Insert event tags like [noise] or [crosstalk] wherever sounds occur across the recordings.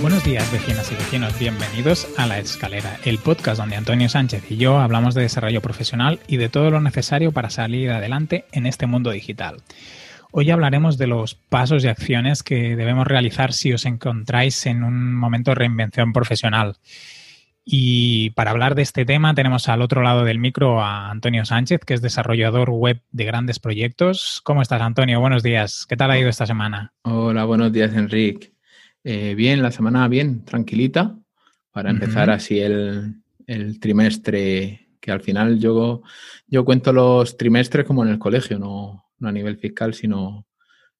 Buenos días, vecinas y vecinos. Bienvenidos a La Escalera, el podcast donde Antonio Sánchez y yo hablamos de desarrollo profesional y de todo lo necesario para salir adelante en este mundo digital. Hoy hablaremos de los pasos y acciones que debemos realizar si os encontráis en un momento de reinvención profesional. Y para hablar de este tema tenemos al otro lado del micro a Antonio Sánchez, que es desarrollador web de grandes proyectos. ¿Cómo estás, Antonio? Buenos días. ¿Qué tal ha ido esta semana? Hola, buenos días, Enrique. Eh, bien, la semana bien, tranquilita, para empezar así el, trimestre, que al final yo, yo cuento los trimestres como en el colegio, no, a nivel fiscal, sino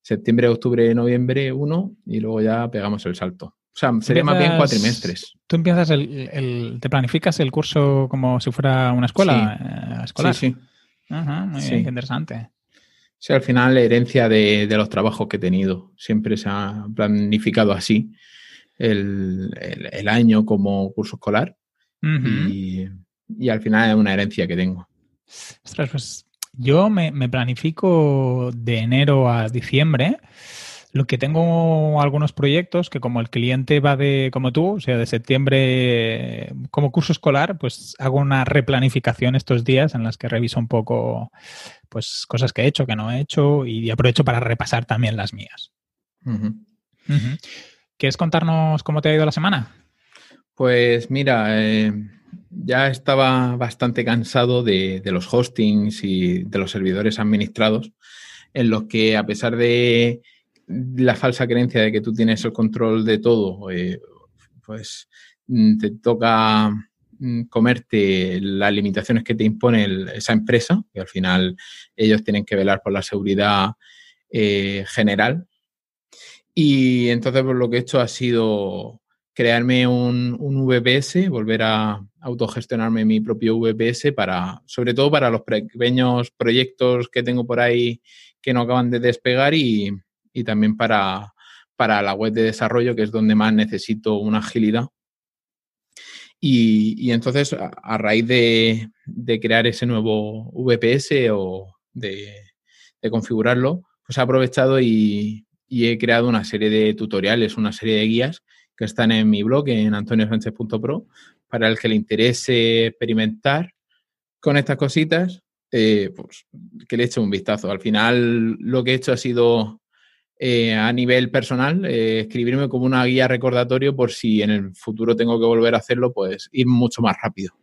septiembre, octubre, noviembre, uno, y luego ya pegamos el salto. O sea, sería más bien cuatrimestres. ¿Tú empiezas el, te planificas el curso como si fuera una escuela? Sí, escolar? sí. muy bien, interesante. Sí, al final la herencia de, los trabajos que he tenido. Siempre se ha planificado así el, año como curso escolar y, al final es una herencia que tengo. Ostras, pues yo me, me, planifico de enero a diciembre. Lo que tengo algunos proyectos que como el cliente va de, como tú, o sea, de septiembre como curso escolar, pues hago una replanificación estos días en las que reviso un poco pues cosas que he hecho, que no he hecho y aprovecho para repasar también las mías. ¿Quieres contarnos cómo te ha ido la semana? Pues mira, eh, ya estaba bastante cansado de, los hostings y de los servidores administrados, en los que a pesar de la falsa creencia de que tú tienes el control de todo, eh, pues mm, te toca Mm, comerte las limitaciones que te impone esa empresa, que al final ellos tienen que velar por la seguridad eh, general. Y entonces pues, lo que he hecho ha sido crearme un, un, VPS, volver a autogestionarme mi propio VPS para, sobre todo para los pequeños proyectos que tengo por ahí que no acaban de despegar y, y también para, para la web de desarrollo, que es donde más necesito una agilidad. Y, entonces, a, raíz de, crear ese nuevo VPS o de, configurarlo, pues he aprovechado y, he creado una serie de tutoriales, una serie de guías que están en mi blog, en antoniosánchez.pro, para el que le interese experimentar con estas cositas, eh, pues que le eche un vistazo. Al final, lo que he hecho ha sido eh, a nivel personal, eh, escribirme como una guía recordatorio por si en el futuro tengo que volver a hacerlo, pues ir mucho más rápido.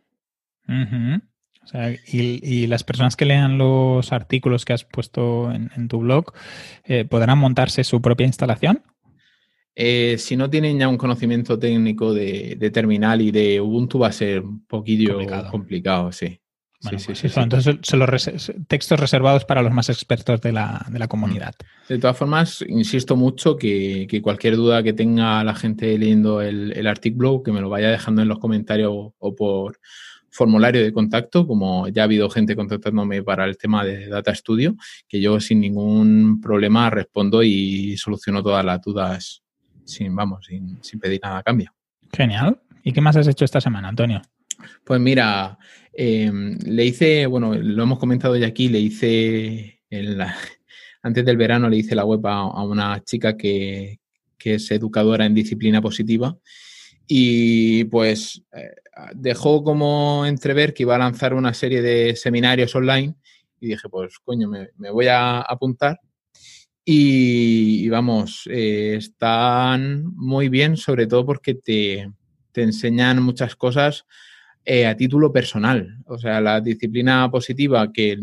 y, las personas que lean los artículos que has puesto en, tu blog, ¿podrán montarse su propia instalación? Si no tienen ya un conocimiento técnico de, terminal y de Ubuntu, va a ser un poquillo complicado sí. Bueno, sí, sí, pues Entonces son los textos reservados para los más expertos de la, mm. comunidad. De todas formas, insisto mucho que, cualquier duda que tenga la gente leyendo el, artículo, que me lo vaya dejando en los comentarios o por formulario de contacto, como ya ha habido gente contactándome para el tema de Data Studio, que yo sin ningún problema respondo y soluciono todas las dudas sin, vamos, sin, sin pedir nada a cambio. Genial. ¿Y qué más has hecho esta semana, Antonio? Pues mira, em, le hice, bueno, lo hemos comentado ya aquí, le hice, [laughs] antes del verano le hice la web a, una chica que, es educadora en disciplina positiva y pues eh, dejó como entrever que iba a lanzar una serie de seminarios online y dije, pues coño, me, voy a apuntar. Y, vamos, eh, están muy bien, sobre todo porque te, te enseñan muchas cosas eh, a título personal. O sea, la disciplina positiva que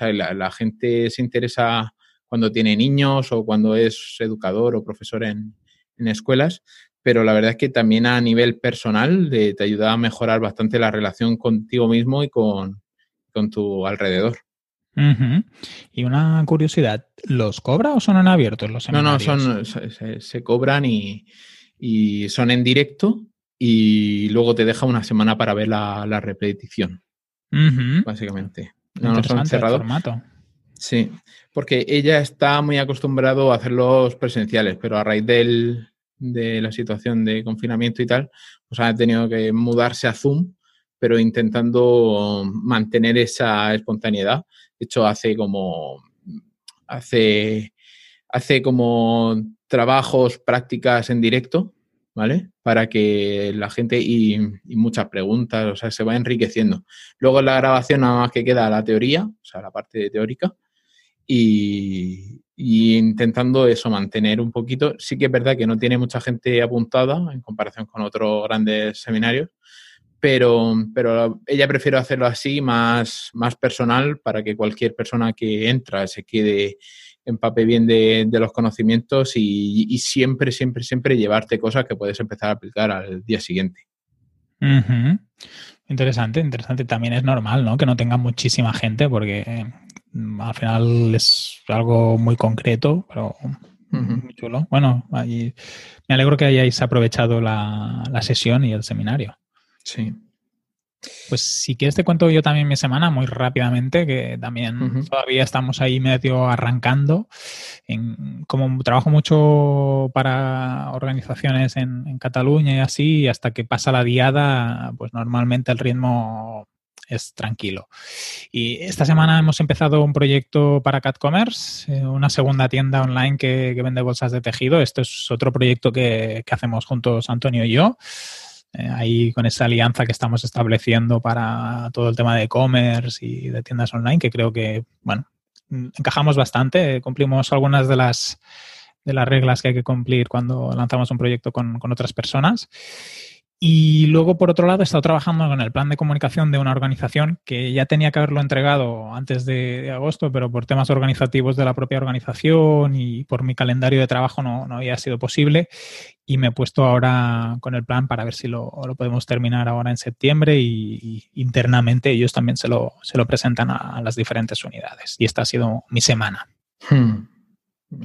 la, gente se interesa cuando tiene niños o cuando es educador o profesor en, escuelas, pero la verdad es que también a nivel personal te ayuda a mejorar bastante la relación contigo mismo y con, tu alrededor. Y una curiosidad, ¿los cobra o son en abiertos los seminarios? No, no, son, se, cobran y, y, son en directo y luego te deja una semana para ver la, repetición, básicamente. No, no son cerrados. Sí, porque ella está muy acostumbrado a hacerlos presenciales, pero a raíz del, de la situación de confinamiento y tal, pues ha tenido que mudarse a Zoom, pero intentando mantener esa espontaneidad. De hecho, hace como hace, hace como trabajos, prácticas en directo, ¿vale? Para que la gente y, muchas preguntas, o sea, se va enriqueciendo. Luego en la grabación nada más que queda la teoría, o sea, la parte teórica, y, intentando eso, mantener un poquito. Sí que es verdad que no tiene mucha gente apuntada en comparación con otros grandes seminarios, pero, pero ella prefiere hacerlo así, más, más personal, para que cualquier persona que entra se quede empape bien de, los conocimientos y, siempre, siempre, siempre llevarte cosas que puedes empezar a aplicar al día siguiente. Interesante, interesante. También es normal, ¿no? Que no tenga muchísima gente porque mm, al final es algo muy concreto, pero muy chulo. Bueno, me alegro que hayáis aprovechado la, la sesión y el seminario. Sí. Pues si quieres te cuento yo también mi semana muy rápidamente, que también todavía estamos ahí medio arrancando. como trabajo mucho para organizaciones en, Cataluña y así, hasta que pasa la diada, pues normalmente el ritmo es tranquilo. Y esta semana hemos empezado un proyecto para CatCommerce, eh, una segunda tienda online que, vende bolsas de tejido. Esto es otro proyecto que, que hacemos juntos Antonio y yo. Eh, ahí con esa alianza que estamos estableciendo para todo el tema de e-commerce y de tiendas online, que creo que, bueno, encajamos bastante, cumplimos algunas de las, de las reglas que hay que cumplir cuando lanzamos un proyecto con, con otras personas. Y luego, por otro lado, he estado trabajando con el plan de comunicación de una organización que ya tenía que haberlo entregado antes de, agosto, pero por temas organizativos de la propia organización y por mi calendario de trabajo no, no, había sido posible. Y me he puesto ahora con el plan para ver si lo, lo podemos terminar ahora en septiembre y, internamente ellos también se lo, se lo presentan a, las diferentes unidades. Y esta ha sido mi semana. Hmm.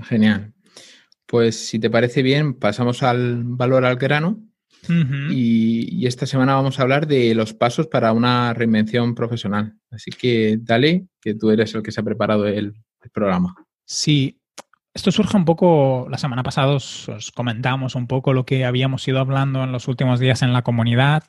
Genial. Pues si te parece bien, pasamos al valor al grano y, esta semana vamos a hablar de los pasos para una reinvención profesional. Así que dale, que tú eres el que se ha preparado el, programa. Sí, esto surge un poco, la semana pasada os, comentamos un poco lo que habíamos ido hablando en los últimos días en la comunidad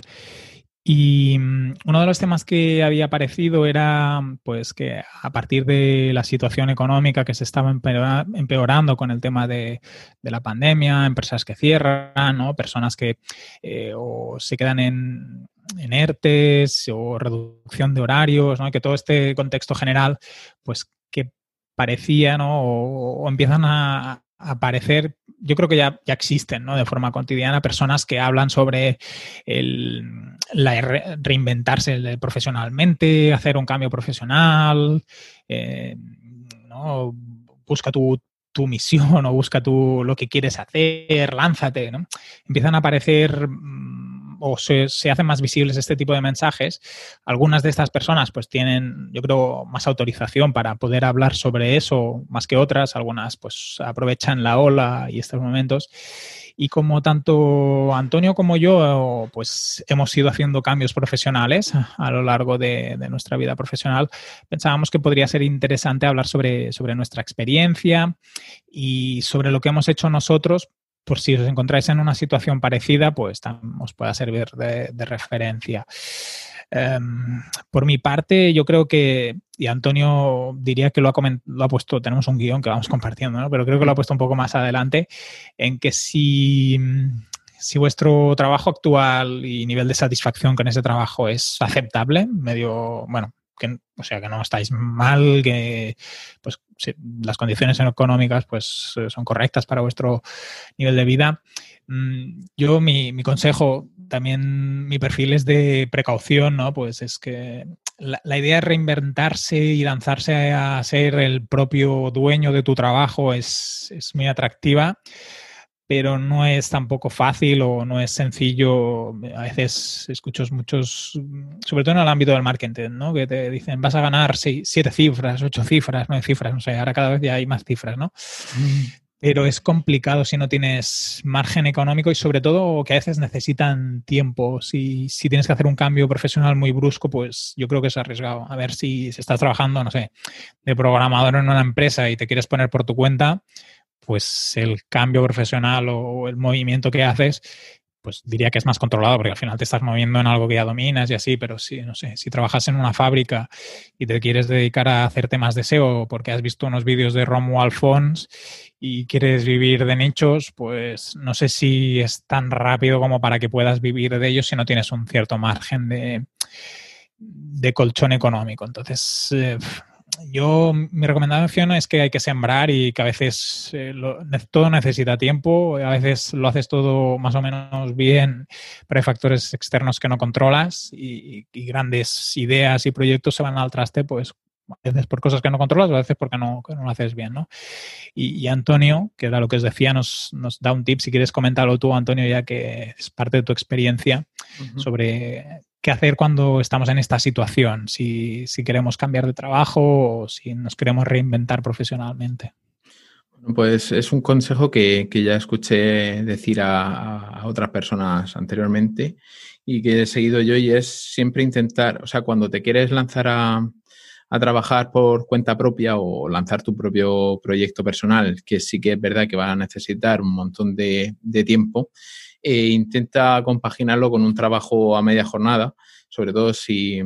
y mm, uno de los temas que había aparecido era pues que a partir de la situación económica que se estaba empeorando con el tema de, la pandemia, empresas que cierran, ¿no? personas que eh, o se quedan en, en ERTES o reducción de horarios, ¿no? que todo este contexto general, pues que parecía, ¿no? o empiezan a, aparecer, yo creo que ya, ya existen ¿no? de forma cotidiana personas que hablan sobre el, la reinventarse profesionalmente, hacer un cambio profesional, eh, ¿no? busca tu, tu, misión o busca tu, lo que quieres hacer, lánzate. ¿no? Empiezan a aparecer o se, hacen más visibles este tipo de mensajes, algunas de estas personas pues tienen, yo creo, más autorización para poder hablar sobre eso más que otras, algunas pues aprovechan la ola y estos momentos. Y como tanto Antonio como yo, pues hemos ido haciendo cambios profesionales a lo largo de, nuestra vida profesional, pensábamos que podría ser interesante hablar sobre, sobre nuestra experiencia y sobre lo que hemos hecho nosotros por si os encontráis en una situación parecida, pues os pueda servir de, referencia. Em, por mi parte, yo creo que, y Antonio diría que lo ha, lo ha puesto, tenemos un guion que vamos compartiendo, ¿no? pero creo que lo ha puesto un poco más adelante, en que si, si vuestro trabajo actual y nivel de satisfacción con ese trabajo es aceptable, medio, bueno, que, o sea, que no estáis mal, que pues las condiciones económicas pues son correctas para vuestro nivel de vida. Mm, yo mi, mi consejo, también mi perfil es de precaución, ¿no? Pues es que la, la, idea de reinventarse y lanzarse a ser el propio dueño de tu trabajo es, es muy atractiva pero no es tampoco fácil o no es sencillo. A veces escucho muchos, sobre todo en el ámbito del marketing, ¿no? Que te dicen, vas a ganar seis, siete cifras, ocho cifras, nueve cifras, no sé, ahora cada vez ya hay más cifras, ¿no? Mm. pero es complicado si no tienes margen económico y sobre todo que a veces necesitan tiempo. Si, si, tienes que hacer un cambio profesional muy brusco, pues yo creo que es arriesgado. A ver si, si estás trabajando, no sé, de programador en una empresa y te quieres poner por tu cuenta, pues el cambio profesional o el movimiento que haces pues diría que es más controlado porque al final te estás moviendo en algo que ya dominas y así, pero sí, no sé, si trabajas en una fábrica y te quieres dedicar a hacer temas de SEO porque has visto unos vídeos de Romuald Fons y quieres vivir de nichos, pues no sé si es tan rápido como para que puedas vivir de ellos si no tienes un cierto margen de, de colchón económico. Entonces, eh, yo, mi recomendación es que hay que sembrar y que a veces eh, todo necesita tiempo, a veces lo haces todo más o menos bien, pero hay factores externos que no controlas y, grandes ideas y proyectos se van al traste, pues a veces por cosas que no controlas, a veces porque no, no lo haces bien, ¿no? Y, Antonio, que era lo que os decía, nos, nos, da un tip, si quieres comentarlo tú, Antonio, ya que es parte de tu experiencia, sobre qué hacer cuando estamos en esta situación, si, queremos cambiar de trabajo o si nos queremos reinventar profesionalmente. Pues es un consejo que, ya escuché decir a, otras personas anteriormente y que he seguido yo y es siempre intentar, o sea, cuando te quieres lanzar a, trabajar por cuenta propia o lanzar tu propio proyecto personal, que sí que es verdad que va a necesitar un montón de, de tiempo, e intenta compaginarlo con un trabajo a media jornada, sobre todo si,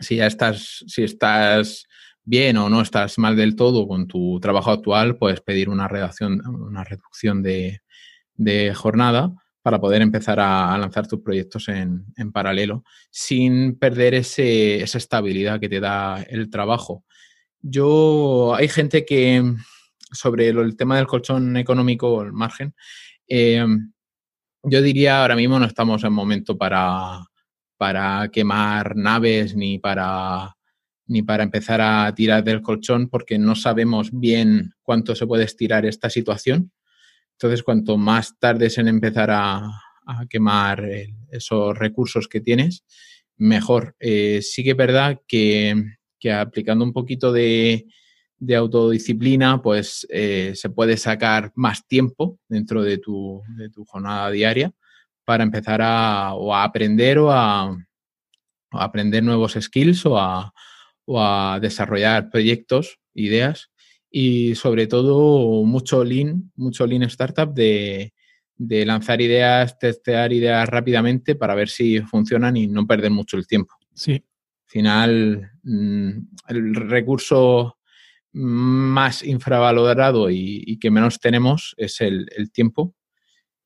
si ya estás, si estás bien o no estás mal del todo con tu trabajo actual, puedes pedir una, redacción, una reducción de, jornada para poder empezar a, lanzar tus proyectos en, paralelo sin perder ese, esa estabilidad que te da el trabajo. Yo, hay gente que sobre el tema del colchón económico, el margen, eh, yo diría ahora mismo no estamos en momento para, para quemar naves ni para, ni para empezar a tirar del colchón porque no sabemos bien cuánto se puede estirar esta situación. Entonces, cuanto más tardes en empezar a, quemar esos recursos que tienes, mejor. Eh, sí que es verdad que, aplicando un poquito de, de autodisciplina, pues eh, se puede sacar más tiempo dentro de tu, de tu jornada diaria para empezar a, o a aprender o a, aprender nuevos skills o a, o a, desarrollar proyectos, ideas y sobre todo mucho lean, mucho lean startup de, de lanzar ideas, testear ideas rápidamente para ver si funcionan y no perder mucho el tiempo. Sí. Al final, mm, el recurso más infravalorado y, que menos tenemos es el, tiempo.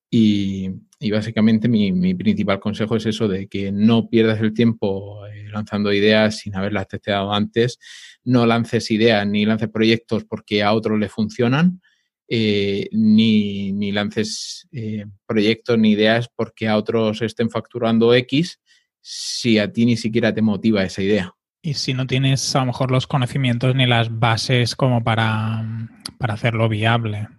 Y, básicamente mi, principal consejo es eso, de que no pierdas el tiempo eh, lanzando ideas sin haberlas testeado antes, no lances ideas ni lances proyectos porque a otros le funcionan, eh, ni, lances eh, proyectos ni ideas porque a otros estén facturando X si a ti ni siquiera te motiva esa idea. Y si no tienes a lo mejor los conocimientos ni las bases como para, hacerlo viable.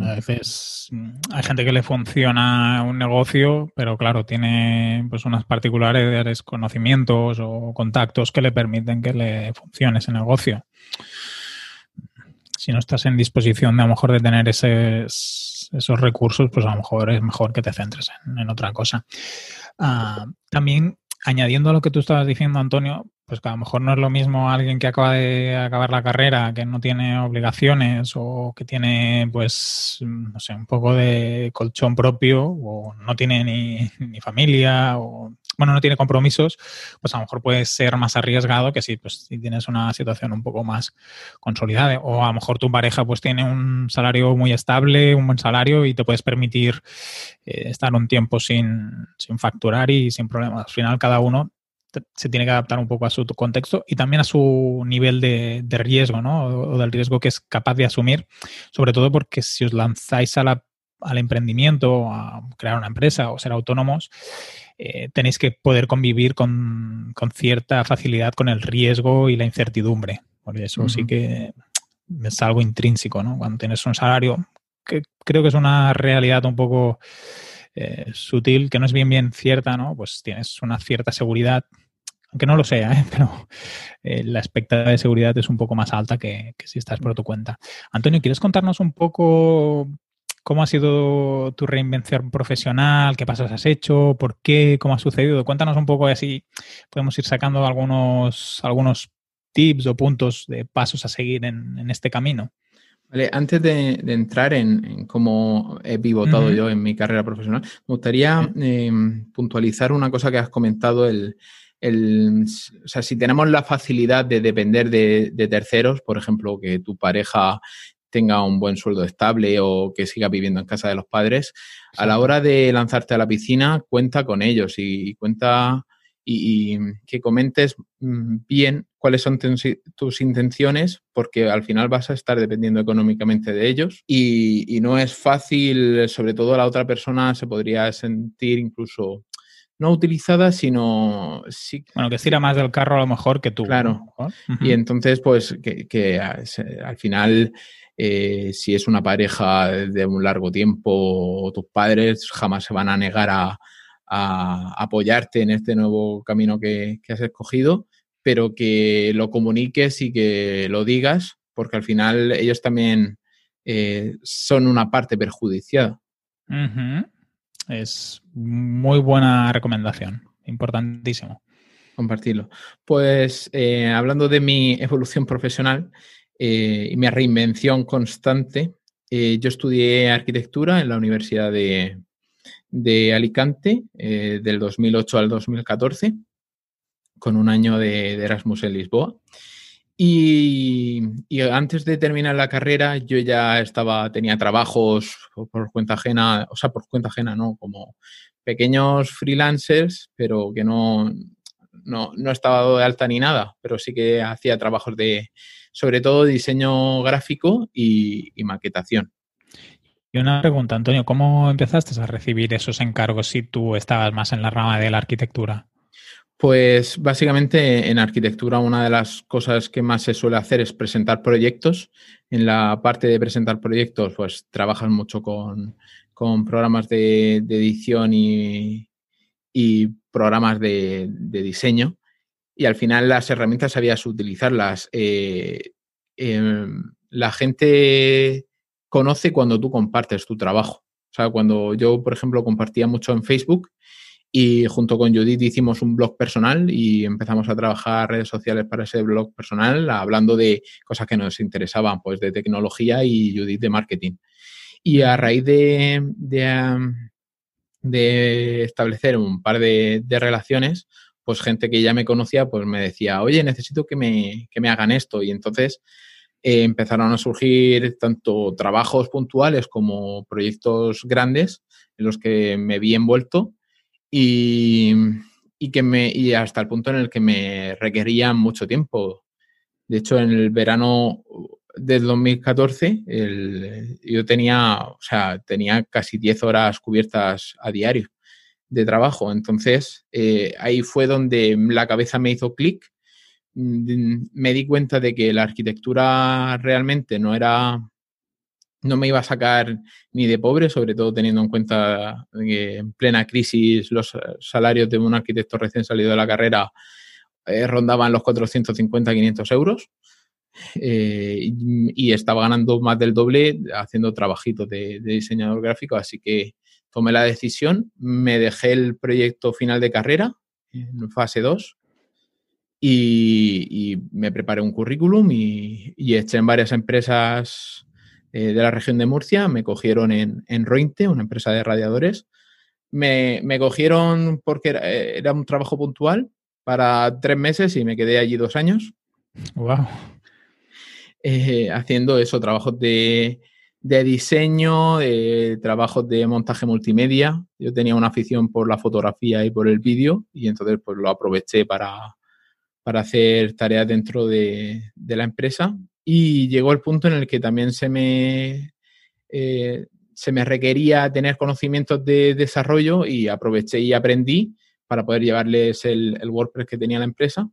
A veces mm, hay gente que le funciona un negocio, pero claro, tiene pues unas particulares conocimientos o contactos que le permiten que le funcione ese negocio. Si no estás en disposición de a lo mejor de tener esos recursos, pues a lo mejor es mejor que te centres en, otra cosa. Ah, también añadiendo a lo que tú estabas diciendo, Antonio, pues que a lo mejor no es lo mismo alguien que acaba de acabar la carrera, que no tiene obligaciones o que tiene, pues, no sé, un poco de colchón propio o no tiene ni, ni familia o, bueno, no tiene compromisos, pues a lo mejor puede ser más arriesgado que si, pues, si tienes una situación un poco más consolidada. O a lo mejor tu pareja pues tiene un salario muy estable, un buen salario y te puedes permitir eh, estar un tiempo sin, sin facturar y sin problemas. Al final cada uno se tiene que adaptar un poco a su contexto y también a su nivel de, riesgo, ¿no? O, del riesgo que es capaz de asumir, sobre todo porque si os lanzáis a la, al emprendimiento, a crear una empresa o ser autónomos, eh, tenéis que poder convivir con, cierta facilidad con el riesgo y la incertidumbre. Porque eso sí que es algo intrínseco, ¿no? Cuando tienes un salario, que creo que es una realidad un poco eh, sutil, que no es bien bien cierta, ¿no? Pues tienes una cierta seguridad aunque no lo sea, ¿eh? [laughs] pero eh, la expectativa de seguridad es un poco más alta que, que si estás por tu cuenta. Antonio, ¿quieres contarnos un poco cómo ha sido tu reinvención profesional? ¿Qué pasos has hecho? ¿Por qué? ¿Cómo ha sucedido? Cuéntanos un poco así podemos ir sacando algunos, algunos tips o puntos de pasos a seguir en, este camino. Vale, antes de, entrar en, cómo he pivotado yo en mi carrera profesional, me gustaría em, puntualizar una cosa que has comentado, el, o sea, si tenemos la facilidad de depender de, terceros, por ejemplo, que tu pareja tenga un buen sueldo estable o que siga viviendo en casa de los padres, a la hora de lanzarte a la piscina, cuenta con ellos y cuenta y, que comentes mm, bien cuáles son tus intenciones, porque al final vas a estar dependiendo económicamente de ellos y, no es fácil, sobre todo la otra persona se podría sentir incluso no utilizada, sino sí. Bueno, que estira más del carro a lo mejor que tú. Claro. Y entonces, pues, que, al final, eh, si es una pareja de un largo tiempo, tus padres jamás se van a negar a, a apoyarte en este nuevo camino que, has escogido, pero que lo comuniques y que lo digas, porque al final ellos también eh, son una parte perjudiciada. Es muy buena recomendación, importantísimo. Compartirlo. Pues eh, hablando de mi evolución profesional eh, y mi reinvención constante, yo estudié arquitectura en la Universidad de, de Alicante eh, del 2008 al 2014, con un año de, Erasmus en Lisboa. Y, antes de terminar la carrera, yo ya estaba, tenía trabajos por cuenta ajena, o sea, por cuenta ajena, ¿no? Como pequeños freelancers, pero que no, no, no estaba de alta ni nada, pero sí que hacía trabajos de, sobre todo, diseño gráfico y maquetación. Y una pregunta, Antonio, ¿cómo empezaste a recibir esos encargos si tú estabas más en la rama de la arquitectura? Pues básicamente en arquitectura una de las cosas que más se suele hacer es presentar proyectos. En la parte de presentar proyectos, pues trabajas mucho con, programas de, edición y, programas de, diseño. Y al final las herramientas sabías utilizarlas. Eh, em, la gente conoce cuando tú compartes tu trabajo. O sea, cuando yo, por ejemplo, compartía mucho en Facebook y junto con Judith hicimos un blog personal y empezamos a trabajar redes sociales para ese blog personal, hablando de cosas que nos interesaban, pues de tecnología y Judith de marketing. Y a raíz de, de, establecer un par de, relaciones, pues gente que ya me conocía, pues me decía, oye, necesito que me, que me hagan esto. Y entonces eh, empezaron a surgir tanto trabajos puntuales como proyectos grandes en los que me vi envuelto y, que me, y hasta el punto en el que me requerían mucho tiempo. De hecho, en el verano del 2014 yo tenía, o sea, tenía casi 10 horas cubiertas a diario de trabajo. Entonces, eh, ahí fue donde la cabeza me hizo clic Mm, me di cuenta de que la arquitectura realmente no era, no me iba a sacar ni de pobre, sobre todo teniendo en cuenta que en plena crisis los salarios de un arquitecto recién salido de la carrera eh, rondaban los 450-500 euros. Eh, y, estaba ganando más del doble haciendo trabajitos de, diseñador gráfico, así que tomé la decisión, me dejé el proyecto final de carrera en fase 2 y, me preparé un currículum y, eché en varias empresas eh, de la región de Murcia. Me cogieron en, en Rointe, una empresa de radiadores. Me, cogieron porque era, un trabajo puntual para tres meses y me quedé allí dos años. Wow. Eh, haciendo eso, trabajos de, de diseño, de trabajos de montaje multimedia. Yo tenía una afición por la fotografía y por el vídeo y entonces pues lo aproveché para, para hacer tareas dentro de, la empresa y llegó el punto en el que también se me, eh, se me requería tener conocimientos de desarrollo y aproveché y aprendí para poder llevarles el, WordPress que tenía la empresa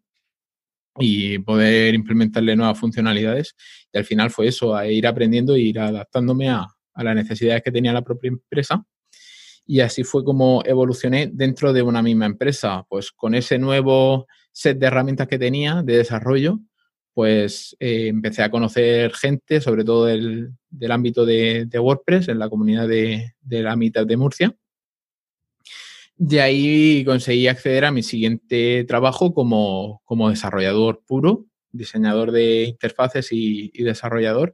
y poder implementarle nuevas funcionalidades. Y al final fue eso, a ir aprendiendo e ir adaptándome a, a las necesidades que tenía la propia empresa. Y así fue como evolucioné dentro de una misma empresa, pues con ese nuevo set de herramientas que tenía de desarrollo, pues eh, empecé a conocer gente, sobre todo del, ámbito de, WordPress, en la comunidad de, la mitad de Murcia. De ahí conseguí acceder a mi siguiente trabajo como, desarrollador puro, diseñador de interfaces y, desarrollador.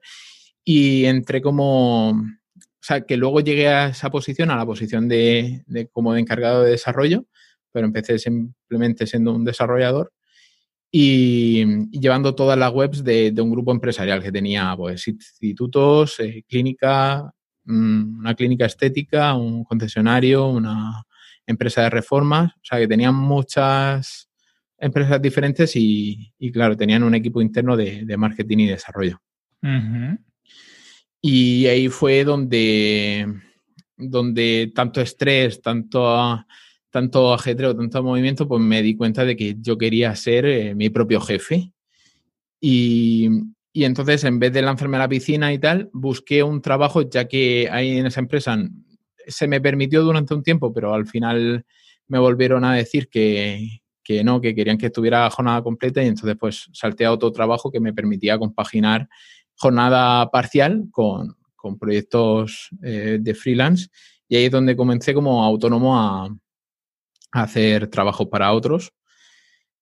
Y entré como, o sea, que luego llegué a esa posición, a la posición de, de como de encargado de desarrollo, pero empecé simplemente siendo un desarrollador y, llevando todas las webs de, un grupo empresarial que tenía pues, institutos, eh, clínica, mm, una clínica estética, un concesionario, una empresa de reformas, o sea que tenían muchas empresas diferentes y, claro, tenían un equipo interno de, marketing y desarrollo. Y ahí fue donde, donde tanto estrés, tanto tanto ajetreo, tanto movimiento, pues me di cuenta de que yo quería ser eh, mi propio jefe. Y, entonces, en vez de lanzarme a la piscina y tal, busqué un trabajo, ya que ahí en esa empresa se me permitió durante un tiempo, pero al final me volvieron a decir que, no, que querían que estuviera jornada completa y entonces pues salté a otro trabajo que me permitía compaginar jornada parcial con, proyectos eh, de freelance y ahí es donde comencé como autónomo a, hacer trabajo para otros,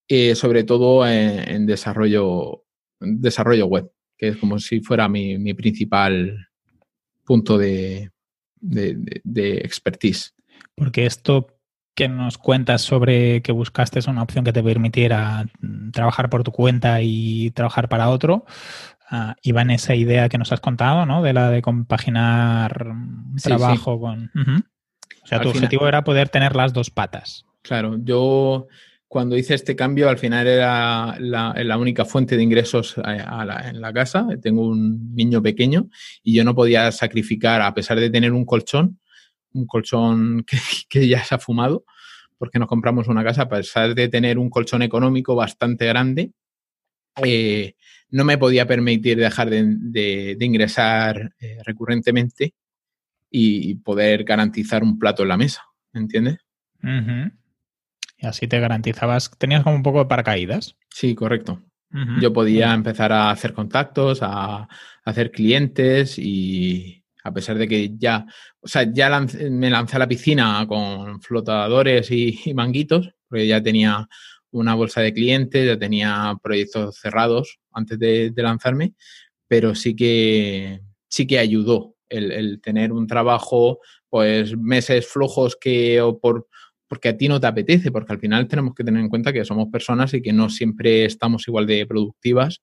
eh, sobre todo en, desarrollo, desarrollo web, que es como si fuera mi, principal punto de, de, expertise. Porque esto que nos cuentas sobre que buscaste es una opción que te permitiera trabajar por tu cuenta y trabajar para otro, uh, iba en esa idea que nos has contado, ¿no? De la de compaginar trabajo con... O sea, tu objetivo era poder tener las dos patas. Claro, yo cuando hice este cambio al final era la, única fuente de ingresos en la casa. Tengo un niño pequeño y yo no podía sacrificar, a pesar de tener un colchón, un colchón [laughs] que, ya se ha fumado, porque nos compramos una casa, a pesar de tener un colchón económico bastante grande, eh, no me podía permitir dejar de, ingresar eh, recurrentemente y poder garantizar un plato en la mesa, ¿entiendes? Y así te garantizabas, tenías como un poco de paracaídas. Sí, correcto. Yo podía empezar a hacer contactos, a, hacer clientes y a pesar de que ya, o sea, ya me lancé a la piscina con flotadores y, manguitos, porque ya tenía una bolsa de clientes, ya tenía proyectos cerrados antes de, de lanzarme, pero sí que, sí que ayudó el, tener un trabajo, pues meses flojos que o por porque a ti no te apetece, porque al final tenemos que tener en cuenta que somos personas y que no siempre estamos igual de productivas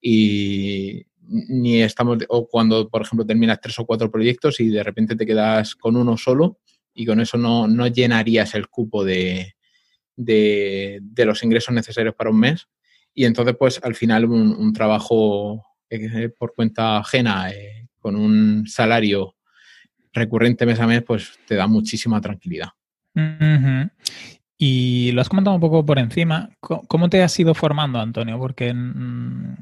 y ni estamos, o cuando, por ejemplo, terminas tres o cuatro proyectos y de repente te quedas con uno solo y con eso no, llenarías el cupo de, de, los ingresos necesarios para un mes. Y entonces, pues al final un, trabajo eh, por cuenta ajena eh, con un salario recurrente mes a mes, pues te da muchísima tranquilidad. Y lo has comentado un poco por encima. ¿Cómo te has ido formando, Antonio? Porque mm,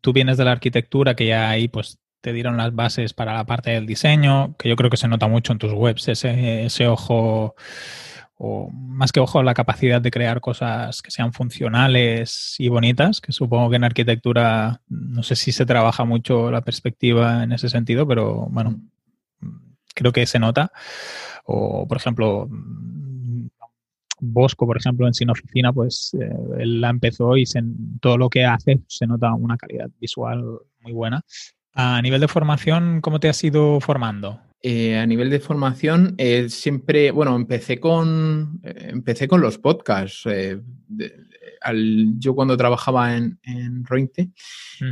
tú vienes de la arquitectura, que ya ahí pues te dieron las bases para la parte del diseño, que yo creo que se nota mucho en tus webs, ese, ese ojo, o más que ojo, la capacidad de crear cosas que sean funcionales y bonitas, que supongo que en arquitectura no sé si se trabaja mucho la perspectiva en ese sentido, pero bueno, creo que se nota. O, por ejemplo, Bosco, por ejemplo, en Sin Oficina, pues eh, él la empezó y todo lo que hace se nota una calidad visual muy buena. A nivel de formación, ¿cómo te has ido formando? Eh, a nivel de formación, eh, siempre, bueno, empecé con, empecé con los podcasts. yo cuando trabajaba en, en Rointe,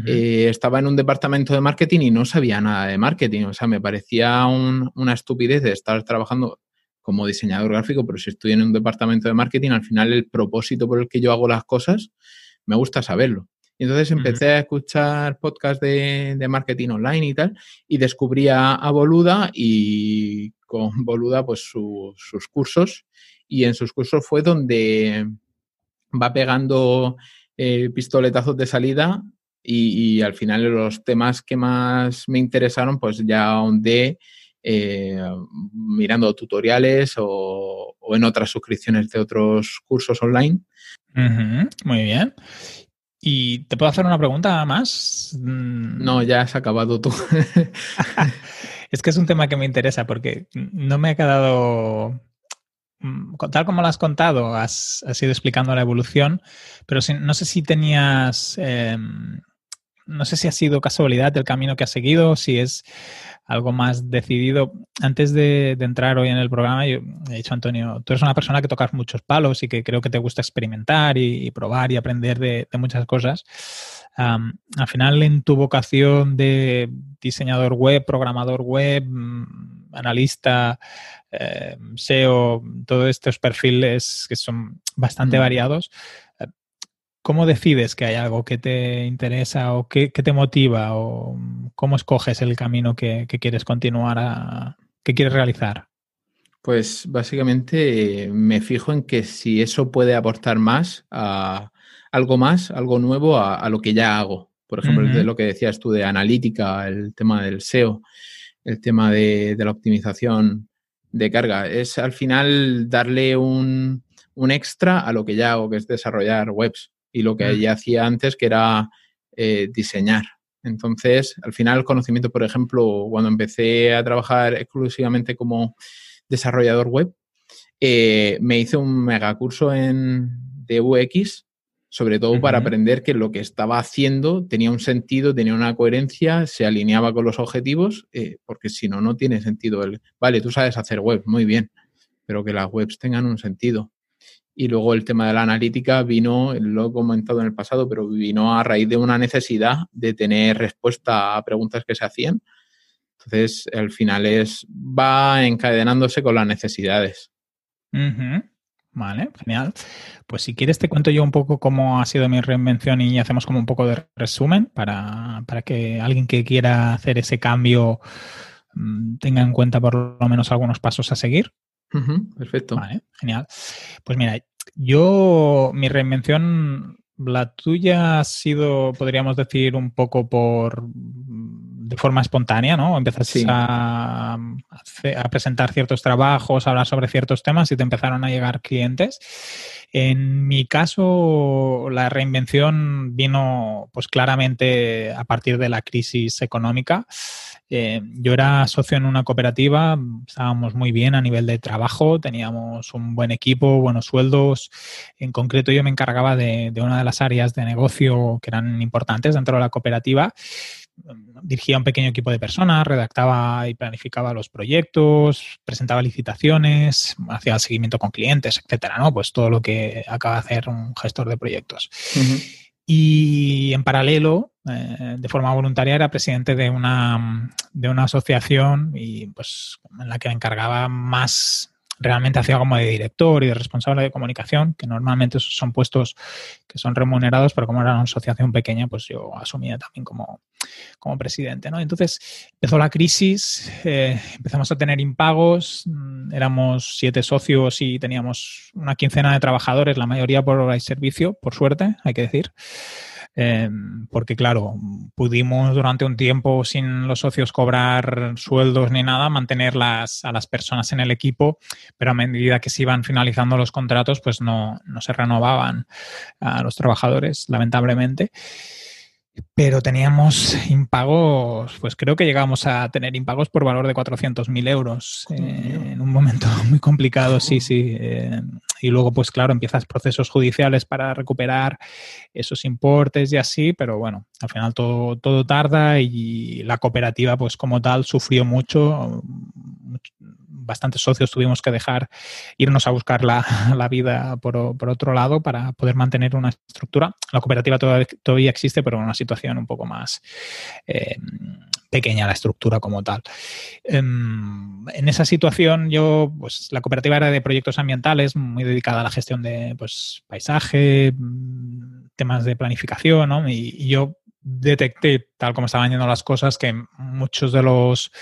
estaba en un departamento de marketing y no sabía nada de marketing. O sea, me parecía una estupidez de estar trabajando como diseñador gráfico, pero si estoy en un departamento de marketing, al final el propósito por el que yo hago las cosas, me gusta saberlo. Y entonces empecé a escuchar podcasts de, marketing online y tal, y descubrí a, Boluda y con [laughs] Boluda pues sus cursos. Y en sus cursos fue donde va pegando eh, pistoletazos de salida y, y, al final los temas que más me interesaron pues ya ahondé eh, mirando tutoriales o, en otras suscripciones de otros cursos online. muy bien. ¿Y te puedo hacer una pregunta más? Mm. No, ya has acabado tú. [laughs] es que es un tema que me interesa porque no me ha quedado mm, tal como lo has contado, has, ido explicando la evolución, pero no sé si tenías, em, no sé si ha sido casualidad el camino que has seguido, si es algo más decidido. Antes de, entrar hoy en el programa, yo he dicho, Antonio, tú eres una persona que tocas muchos palos y que creo que te gusta experimentar y, probar y aprender de, muchas cosas. al final, en tu vocación de diseñador web, programador web, mm, analista, eh, SEO, todos estos perfiles que son bastante mm. variados, ¿Cómo decides que hay algo que te interesa o que, te motiva o cómo escoges el camino que, quieres continuar a, que quieres realizar? Pues básicamente me fijo en que si eso puede aportar más a algo más, algo nuevo a, lo que ya hago. Por ejemplo, de lo que decías tú de analítica, el tema del SEO, el tema de, la optimización de carga. Es al final darle un, un extra a lo que ya hago, que es desarrollar webs y lo que ella hacía antes, que era eh, diseñar. Entonces, al final, el conocimiento, por ejemplo, cuando empecé a trabajar exclusivamente como desarrollador web, eh, me hice un megacurso en, de UX, sobre todo para aprender que lo que estaba haciendo tenía un sentido, tenía una coherencia, se alineaba con los objetivos, eh, porque si no, no tiene sentido el, vale, tú sabes hacer web, muy bien, pero que las webs tengan un sentido. Y luego el tema de la analítica vino, lo he comentado en el pasado, pero vino a raíz de una necesidad de tener respuesta a preguntas que se hacían. Entonces, al final es, va encadenándose con las necesidades. Vale, genial. Pues si quieres te cuento yo un poco cómo ha sido mi reinvención y hacemos como un poco de resumen para, para que alguien que quiera hacer ese cambio mm, tenga en cuenta por lo menos algunos pasos a seguir perfecto. Vale, genial. Pues mira, yo, mi reinvención, la tuya ha sido, podríamos decir, un poco por de forma espontánea, ¿no? Empezaste a, a, presentar ciertos trabajos, a hablar sobre ciertos temas y te empezaron a llegar clientes. En mi caso, la reinvención vino pues claramente a partir de la crisis económica. Eh, yo era socio en una cooperativa, estábamos muy bien a nivel de trabajo, teníamos un buen equipo, buenos sueldos. En concreto, yo me encargaba de, una de las áreas de negocio que eran importantes dentro de la cooperativa dirigía un pequeño equipo de personas, redactaba y planificaba los proyectos, presentaba licitaciones, hacía seguimiento con clientes, etcétera, ¿no? Pues todo lo que acaba de hacer un gestor de proyectos. Y en paralelo, eh, de forma voluntaria, era presidente de una, de una asociación y pues en la que encargaba más realmente hacía como de director y de responsable de comunicación, que normalmente son puestos que son remunerados, pero como era una asociación pequeña, pues yo asumía también como, como presidente. ¿no? Entonces empezó la crisis, eh, empezamos a tener impagos, mm, éramos siete socios y teníamos una quincena de trabajadores, la mayoría por hora y servicio, por suerte, hay que decir. Em, porque claro, pudimos durante un tiempo sin los socios cobrar sueldos ni nada, mantenerlas a las personas en el equipo, pero a medida que se iban finalizando los contratos, pues no, no se renovaban a los trabajadores, lamentablemente pero teníamos impagos, pues creo que llegamos a tener impagos por valor de 400.000 euros eh, en un momento [laughs] muy complicado, sí, sí. Eh, y luego, pues claro, empiezas procesos judiciales para recuperar esos importes y así, pero bueno, al final todo, todo tarda y la cooperativa, pues como tal, sufrió mucho, bastantes socios tuvimos que dejar irnos a buscar la, [laughs] vida por, otro lado para poder mantener una estructura. La cooperativa todavía, existe, pero en una situación un poco más eh, pequeña la estructura como tal. Em, en, esa situación yo, pues la cooperativa era de proyectos ambientales, muy dedicada a la gestión de pues, paisaje, temas de planificación, y yo detecté, tal como estaban yendo las cosas, que muchos de los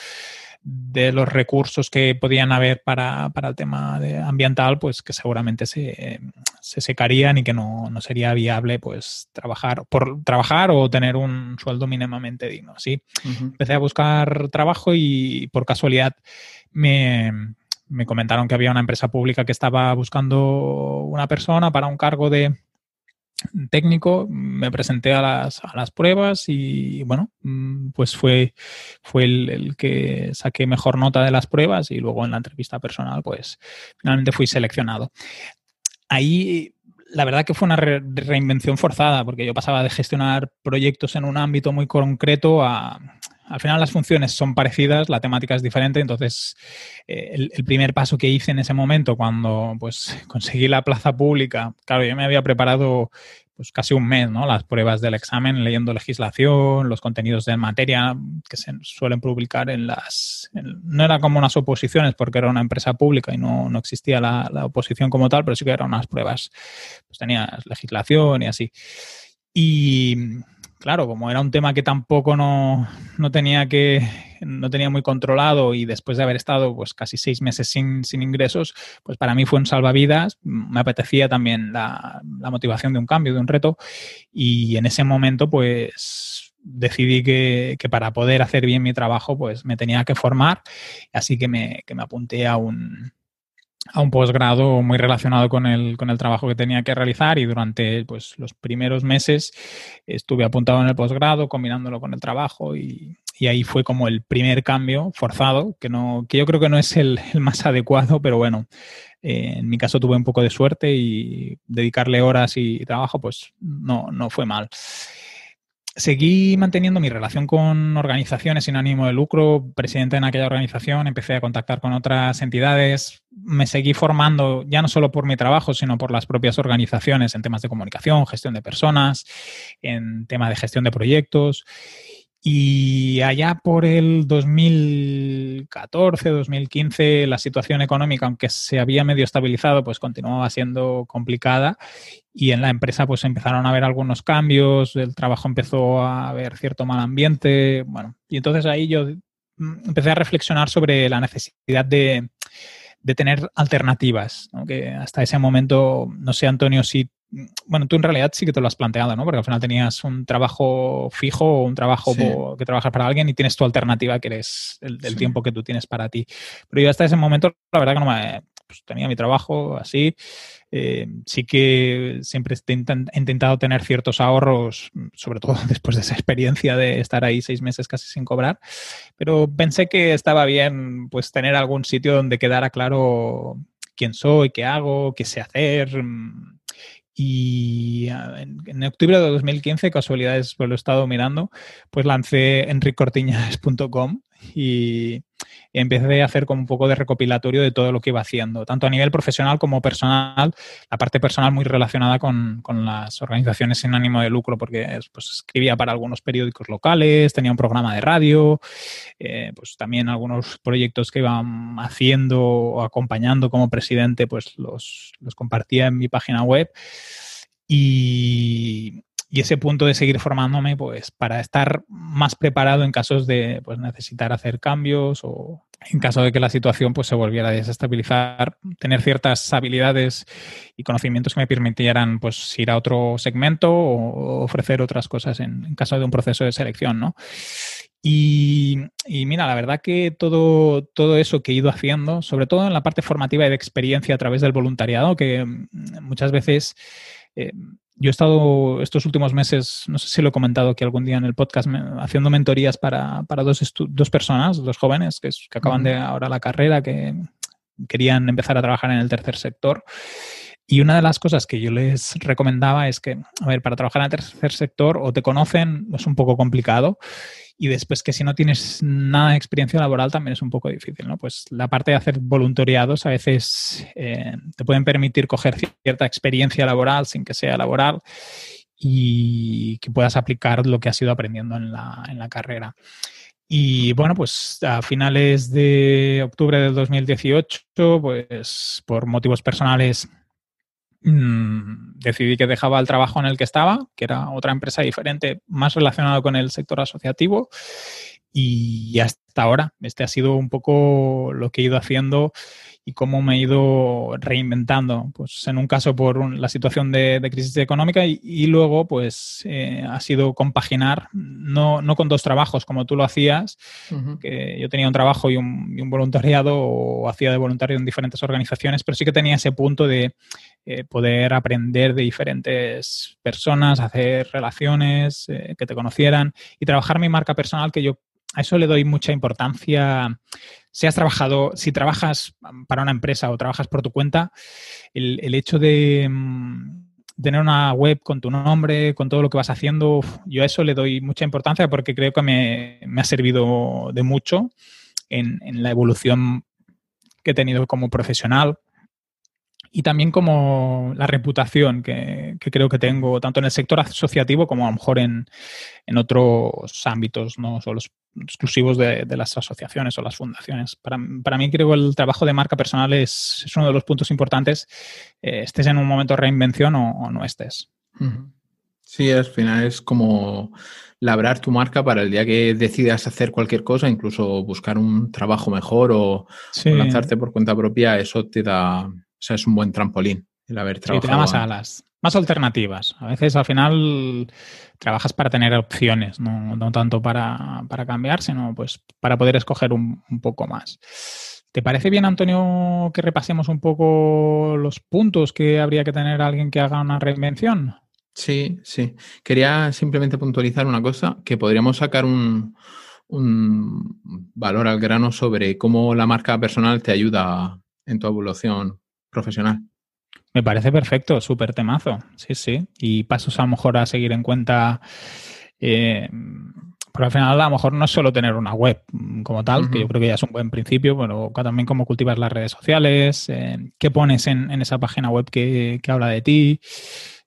de los recursos que podían haber para, el tema de ambiental, pues que seguramente se, secarían y que no, sería viable pues trabajar por trabajar o tener un sueldo mínimamente digno. Sí, empecé a buscar trabajo y por casualidad me, me comentaron que había una empresa pública que estaba buscando una persona para un cargo de técnico, me presenté a las, a las pruebas y bueno, mm, pues fue, fue el, que saqué mejor nota de las pruebas y luego en la entrevista personal pues finalmente fui seleccionado. Ahí la verdad que fue una reinvención forzada porque yo pasaba de gestionar proyectos en un ámbito muy concreto a, al final las funciones son parecidas, la temática es diferente, entonces eh, el, primer paso que hice en ese momento cuando pues [laughs] conseguí la plaza pública, claro, yo me había preparado pues casi un mes, ¿no? Las pruebas del examen, leyendo legislación, los contenidos de materia que se suelen publicar en las... no era como unas oposiciones porque era una empresa pública y no, no existía la, oposición como tal, pero sí que eran unas pruebas, pues tenías legislación y así. Y, claro, como era un tema que tampoco no, tenía que no tenía muy controlado y después de haber estado pues casi seis meses sin, ingresos, pues para mí fue un salvavidas. Me apetecía también la, motivación de un cambio, de un reto. Y en ese momento, pues decidí que, para poder hacer bien mi trabajo, pues me tenía que formar. Así que me, que me apunté a un, a un posgrado muy relacionado con el, con el trabajo que tenía que realizar y durante pues, los primeros meses estuve apuntado en el posgrado, combinándolo con el trabajo y, ahí fue como el primer cambio forzado, que, no, que yo creo que no es el, más adecuado, pero bueno, eh, en mi caso tuve un poco de suerte y dedicarle horas y trabajo pues no, no fue mal. Seguí manteniendo mi relación con organizaciones sin ánimo de lucro, presidente en aquella organización, empecé a contactar con otras entidades, me seguí formando ya no solo por mi trabajo, sino por las propias organizaciones en temas de comunicación, gestión de personas, en tema de gestión de proyectos y allá por el 2014, 2015, la situación económica, aunque se había medio estabilizado, pues continuaba siendo complicada. Y en la empresa pues empezaron a haber algunos cambios, el trabajo empezó a haber cierto mal ambiente. Bueno, y entonces ahí yo mm, empecé a reflexionar sobre la necesidad de, tener alternativas, que hasta ese momento, no sé, Antonio, si bueno, tú en realidad sí que te lo has planteado, ¿no? Porque al final tenías un trabajo fijo o un trabajo que trabajas para alguien y tienes tu alternativa que eres el, tiempo que tú tienes para ti. Pero yo hasta ese momento, la verdad que no me... Pues, tenía mi trabajo así. Eh, sí que siempre he intentado tener ciertos ahorros, sobre todo [laughs] después de esa experiencia de estar ahí seis meses casi sin cobrar. Pero pensé que estaba bien pues tener algún sitio donde quedara claro quién soy, qué hago, qué sé hacer, y ah, en, octubre de 2015, casualidades, pues lo he estado mirando, pues lancé enricortiñas.com y empecé a hacer como un poco de recopilatorio de todo lo que iba haciendo, tanto a nivel profesional como personal, la parte personal muy relacionada con, las organizaciones sin ánimo de lucro, porque pues, escribía para algunos periódicos locales, tenía un programa de radio, eh, pues también algunos proyectos que iban haciendo o acompañando como presidente, pues los, los compartía en mi página web. Y, y ese punto de seguir formándome, pues para estar más preparado en casos de pues, necesitar hacer cambios o en caso de que la situación pues, se volviera a desestabilizar, tener ciertas habilidades y conocimientos que me permitieran pues, ir a otro segmento o ofrecer otras cosas en, caso de un proceso de selección, ¿no? Y, y, mira, la verdad que todo, todo eso que he ido haciendo, sobre todo en la parte formativa y de experiencia a través del voluntariado, que mm, muchas veces eh, yo he estado estos últimos meses, no sé si lo he comentado aquí algún día en el podcast, haciendo mentorías para, para dos, dos personas, dos jóvenes que, que acaban de ahora la carrera, que querían empezar a trabajar en el tercer sector. Y una de las cosas que yo les recomendaba es que, a ver, para trabajar en el tercer sector o te conocen, es un poco complicado, y después que si no tienes nada de experiencia laboral también es un poco difícil, ¿no? Pues la parte de hacer voluntariados a veces eh, te pueden permitir coger cierta experiencia laboral sin que sea laboral y que puedas aplicar lo que has ido aprendiendo en la, en la carrera. Y bueno, pues a finales de octubre del 2018, pues por motivos personales Mm, decidí que dejaba el trabajo en el que estaba, que era otra empresa diferente, más relacionado con el sector asociativo. Y hasta ahora. Este ha sido un poco lo que he ido haciendo y cómo me he ido reinventando. Pues en un caso por la situación de, crisis económica y, luego pues eh, ha sido compaginar, no, no, con dos trabajos como tú lo hacías, que yo tenía un trabajo y un, voluntariado o hacía de voluntario en diferentes organizaciones, pero sí que tenía ese punto de eh, poder aprender de diferentes personas, hacer relaciones eh, que te conocieran y trabajar mi marca personal que yo a eso le doy mucha importancia. Si has trabajado, si trabajas para una empresa o trabajas por tu cuenta, el, hecho de mm, tener una web con tu nombre, con todo lo que vas haciendo, yo a eso le doy mucha importancia porque creo que me, ha servido de mucho en, en, la evolución que he tenido como profesional y también como la reputación que, creo que tengo tanto en el sector asociativo como a lo mejor en, otros ámbitos, no solo exclusivos de, las asociaciones o las fundaciones. Para, mí creo que el trabajo de marca personal es, uno de los puntos importantes, eh, estés en un momento de reinvención o, no estés. Sí, al final es como labrar tu marca para el día que decidas hacer cualquier cosa, incluso buscar un trabajo mejor o lanzarte por cuenta propia, eso te da o sea, es un buen trampolín el haber trabajado. Sí, te da más alas, más alternativas. A veces al final trabajas para tener opciones, no, tanto para, cambiar, sino pues para poder escoger un, poco más. ¿Te parece bien, Antonio, que repasemos un poco los puntos que habría que tener alguien que haga una reinvención? Sí, sí. Quería simplemente puntualizar una cosa, que podríamos sacar un, un valor al grano sobre cómo la marca personal te ayuda en tu evolución profesional. Me parece perfecto, súper temazo. Sí, sí. Y pasos a lo mejor a seguir en cuenta. Eh, porque al final a lo mejor no es solo tener una web como tal, que yo creo que ya es un buen principio, pero también cómo cultivas las redes sociales, eh, qué pones en, esa página web que, habla de ti,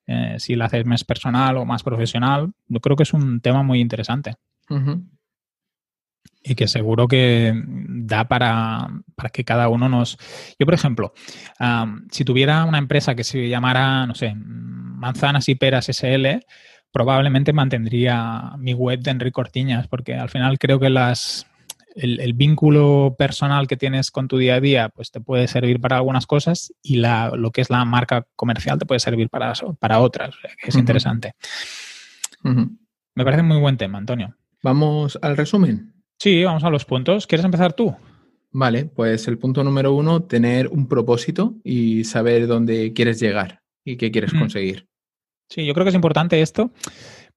eh, si la haces más personal o más profesional. Yo creo que es un tema muy interesante y que seguro que da para, que cada uno nos... Yo, por ejemplo, si tuviera una empresa que se llamara, no sé, Manzanas y Peras SL, probablemente mantendría mi web de Enrique Cortiñas, porque al final creo que las, el, vínculo personal que tienes con tu día a día, pues te puede servir para algunas cosas y la, lo que es la marca comercial te puede servir para, para otras. es interesante. Me parece muy buen tema, Antonio. Vamos al resumen. Sí, vamos a los puntos. ¿Quieres empezar tú? Vale, pues el punto número uno, tener un propósito y saber dónde quieres llegar y qué quieres mm. conseguir. Sí, yo creo que es importante esto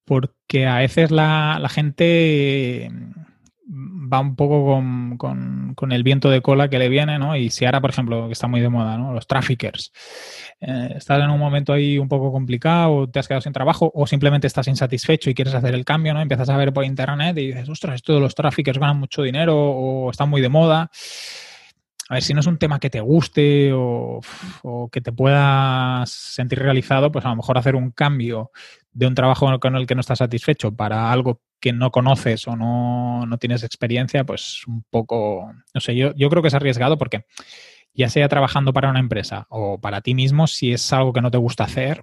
porque a veces la, la gente va un poco con, el viento de cola que le viene, ¿no? Y si ahora, por ejemplo, que está muy de moda, ¿no? Los traffickers. Eh, estás en un momento ahí un poco complicado, te has quedado sin trabajo o simplemente estás insatisfecho y quieres hacer el cambio, ¿no? Empiezas a ver por internet y dices, ostras, esto de los traffickers ganan mucho dinero o están muy de moda. A ver, si no es un tema que te guste o, o que te puedas sentir realizado, pues a lo mejor hacer un cambio de un trabajo con el que no estás satisfecho para algo que no conoces o no, tienes experiencia, pues un poco, no sé, yo, yo creo que es arriesgado porque ya sea trabajando para una empresa o para ti mismo, si es algo que no te gusta hacer,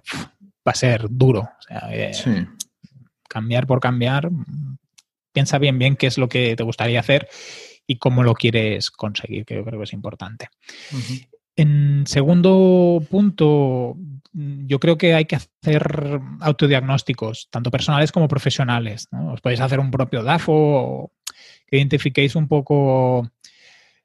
va a ser duro. O sea, eh, Cambiar por cambiar, piensa bien bien qué es lo que te gustaría hacer y cómo lo quieres conseguir, que yo creo que es importante. En segundo punto, yo creo que hay que hacer autodiagnósticos, tanto personales como profesionales. Os podéis hacer un propio DAFO o que identifiquéis un poco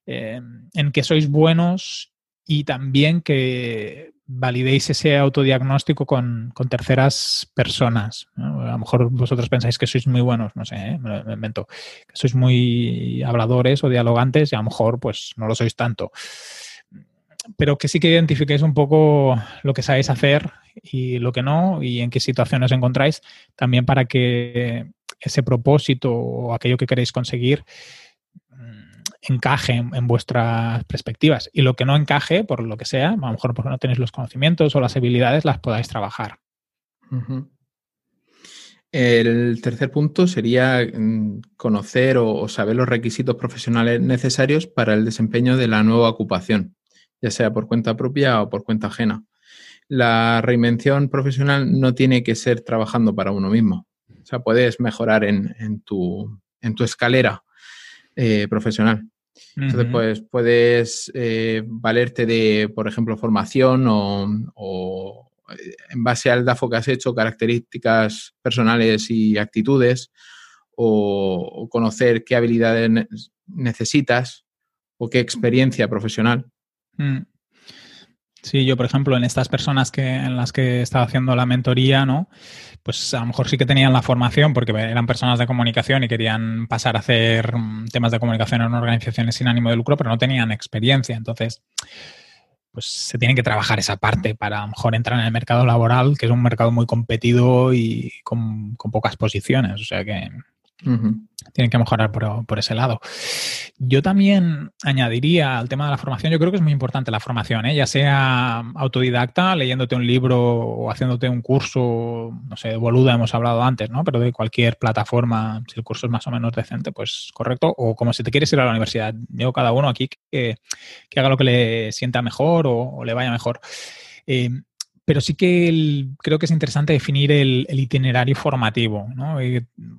eh, en qué sois buenos y también que validéis ese autodiagnóstico con, terceras personas. A lo mejor vosotros pensáis que sois muy buenos, no sé, ¿eh? me, invento, que sois muy habladores o dialogantes y a lo mejor pues no lo sois tanto pero que sí que identifiquéis un poco lo que sabéis hacer y lo que no y en qué situaciones os encontráis, también para que ese propósito o aquello que queréis conseguir mm, encaje en, vuestras perspectivas. Y lo que no encaje, por lo que sea, a lo mejor porque no tenéis los conocimientos o las habilidades, las podáis trabajar. El tercer punto sería mm, conocer o saber los requisitos profesionales necesarios para el desempeño de la nueva ocupación ya sea por cuenta propia o por cuenta ajena. La reinvención profesional no tiene que ser trabajando para uno mismo. O sea, puedes mejorar en, tu, escalera eh, profesional. Entonces, pues puedes eh, valerte de, por ejemplo, formación o, en base al DAFO que has hecho, características personales y actitudes, o, conocer qué habilidades necesitas o qué experiencia profesional. Mm. Sí, yo, por ejemplo, en estas personas que, en las que estaba haciendo la mentoría, ¿no? Pues a lo mejor sí que tenían la formación porque eran personas de comunicación y querían pasar a hacer mm, temas de comunicación en organizaciones sin ánimo de lucro, pero no tenían experiencia. Entonces, pues se tiene que trabajar esa parte para a lo mejor entrar en el mercado laboral, que es un mercado muy competido y con, con pocas posiciones. O sea que tienen que mejorar por, ese lado. Yo también añadiría al tema de la formación, yo creo que es muy importante la formación, ¿eh? ya sea autodidacta, leyéndote un libro o haciéndote un curso, no sé, de boluda hemos hablado antes, ¿no? Pero de cualquier plataforma, si el curso es más o menos decente, pues correcto. O como si te quieres ir a la universidad. Yo cada uno aquí que, haga lo que le sienta mejor o, le vaya mejor. Eh, pero sí que creo que es interesante definir el, itinerario formativo. ¿no?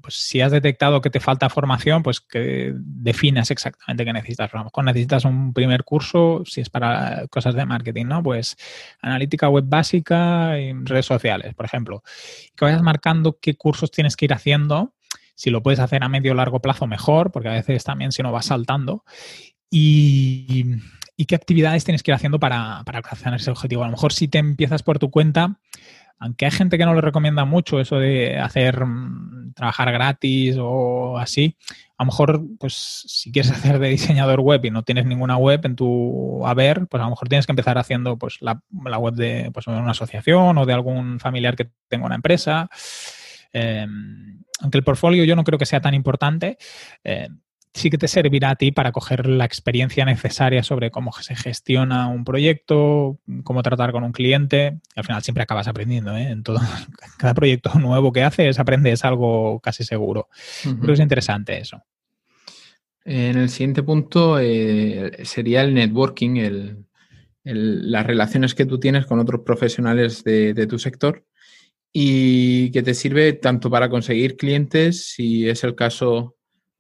pues si has detectado que te falta formación, pues que definas exactamente qué necesitas. A lo mejor necesitas un primer curso, si es para cosas de marketing, ¿no? Pues analítica web básica en redes sociales, por ejemplo. Que vayas marcando qué cursos tienes que ir haciendo. Si lo puedes hacer a medio o largo plazo, mejor, porque a veces también si no vas saltando. Y, y qué actividades tienes que ir haciendo para, alcanzar ese objetivo. A lo mejor si te empiezas por tu cuenta, aunque hay gente que no le recomienda mucho eso de hacer mm, trabajar gratis o así, a lo mejor, pues si quieres [laughs] hacer de diseñador web y no tienes ninguna web en tu haber, pues a lo mejor tienes que empezar haciendo pues la, web de pues, una asociación o de algún familiar que tenga una empresa. Em, aunque el portfolio yo no creo que sea tan importante, eh, sí que te servirá a ti para coger la experiencia necesaria sobre cómo se gestiona un proyecto, cómo tratar con un cliente. al final siempre acabas aprendiendo, ¿eh? En todo, [laughs] cada proyecto nuevo que haces aprendes algo casi seguro. Pero es interesante eso. En el siguiente punto eh, sería el networking, las relaciones que tú tienes con otros profesionales de tu sector y que te sirve tanto para conseguir clientes, si es el caso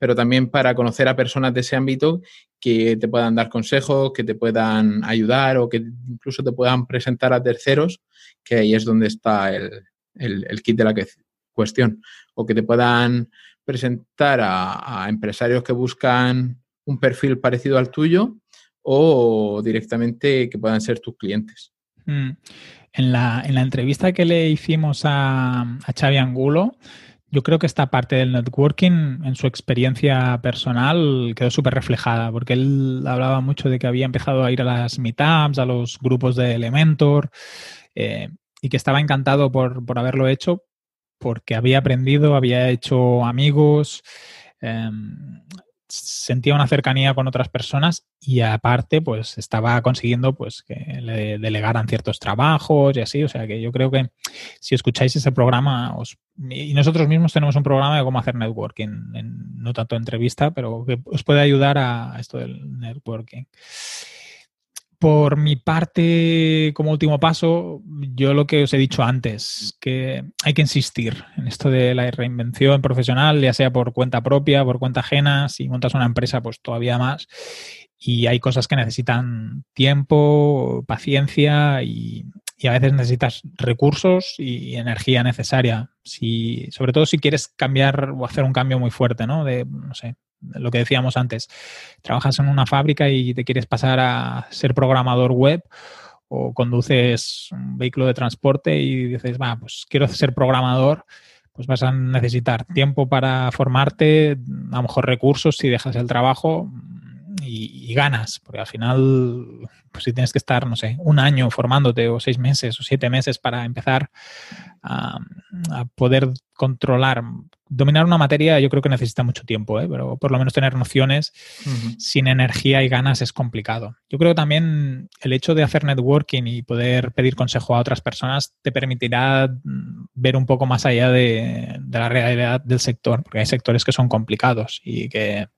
pero también para conocer a personas de ese ámbito que te puedan dar consejos, que te puedan ayudar o que incluso te puedan presentar a terceros, que ahí es donde está el, kit de la cuestión, o que te puedan presentar a, empresarios que buscan un perfil parecido al tuyo o directamente que puedan ser tus clientes. Mm. En, la, entrevista que le hicimos a, a Xavi Angulo, yo creo que esta parte del networking en su experiencia personal quedó súper reflejada, porque él hablaba mucho de que había empezado a ir a las meetups, a los grupos de Elementor, eh, y que estaba encantado por, por, haberlo hecho, porque había aprendido, había hecho amigos, em, sentía una cercanía con otras personas y aparte pues estaba consiguiendo pues que le delegaran ciertos trabajos y así, o sea que yo creo que si escucháis ese programa os, y nosotros mismos tenemos un programa de cómo hacer networking, no tanto entrevista, pero que os puede ayudar a esto del networking. Por mi parte, como último paso, yo lo que os he dicho antes, que hay que insistir en esto de la reinvención profesional, ya sea por cuenta propia, por cuenta ajena, si montas una empresa, pues todavía más. Y hay cosas que necesitan tiempo, paciencia y, a veces necesitas recursos y energía necesaria. Si, sobre todo si quieres cambiar o hacer un cambio muy fuerte, ¿no? De, no sé, lo que decíamos antes, trabajas en una fábrica y te quieres pasar a ser programador web o conduces un vehículo de transporte y dices, va, pues quiero ser programador, pues vas a necesitar tiempo para formarte, a lo mejor recursos si dejas el trabajo y, ganas, porque al final, pues si tienes que estar, no sé, un año formándote o seis meses o siete meses para empezar a, poder controlar, dominar una materia, yo creo que necesita mucho tiempo, ¿eh? pero por lo menos tener nociones sin energía y ganas es complicado. Yo creo que también el hecho de hacer networking y poder pedir consejo a otras personas te permitirá mm, ver un poco más allá de, de la realidad del sector, porque hay sectores que son complicados y que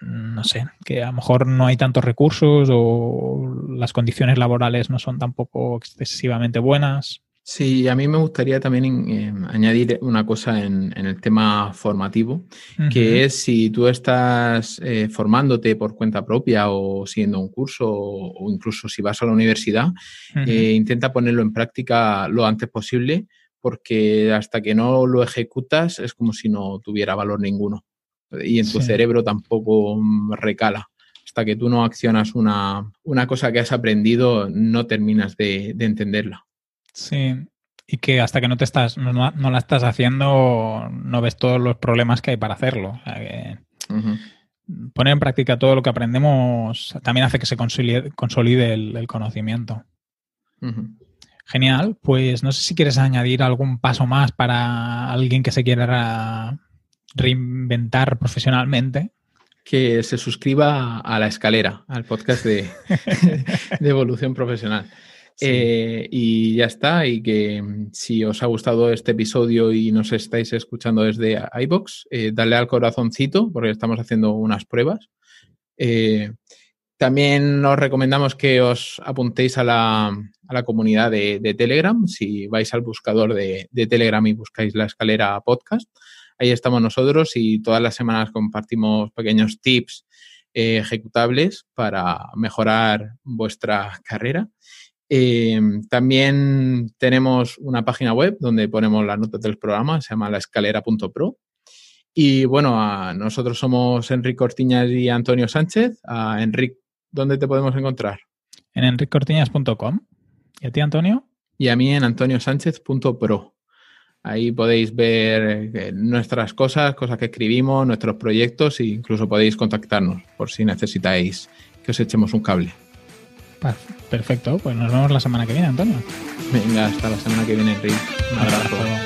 no sé, que a lo mejor no hay tantos recursos o las condiciones laborales no son tampoco excesivamente buenas. Sí, a mí me gustaría también eh, añadir una cosa en, el tema formativo, que es si tú estás eh, formándote por cuenta propia o siguiendo un curso o, incluso si vas a la universidad, eh, intenta ponerlo en práctica lo antes posible porque hasta que no lo ejecutas es como si no tuviera valor ninguno y en tu cerebro tampoco recala. Hasta que tú no accionas una, cosa que has aprendido, no terminas de entenderla. Sí, y que hasta que no te estás, no, la estás haciendo, no ves todos los problemas que hay para hacerlo. Poner en práctica todo lo que aprendemos también hace que se consolide, el, conocimiento. Genial. Pues no sé si quieres añadir algún paso más para alguien que se quiera reinventar profesionalmente que se suscriba a La Escalera, al podcast de [laughs] evolución profesional. Eh, y ya está, y que mm, si os ha gustado este episodio y nos estáis escuchando desde iBox, eh, dale al corazoncito porque estamos haciendo unas pruebas. Eh, también os recomendamos que os apuntéis a la, comunidad de, Telegram. Si vais al buscador de, de, Telegram y buscáis la escalera podcast, ahí estamos nosotros y todas las semanas compartimos pequeños tips ejecutables para mejorar vuestra carrera. Eh, también tenemos una página web donde ponemos las notas del programa, se llama laescalera.pro. Y bueno, nosotros somos Enrique Cortiñas y Antonio Sánchez. A Enrique, ¿dónde te podemos encontrar? En enricortiñas.com. ¿Y a ti, Antonio? Y a mí en antoniosánchez.pro. Ahí podéis ver eh, nuestras cosas, cosas que escribimos, nuestros proyectos e incluso podéis contactarnos por si necesitáis que os echemos un cable. Perfecto, pues nos vemos la semana que viene, Antonio. Venga, hasta la semana que viene, Rick. Un abrazo.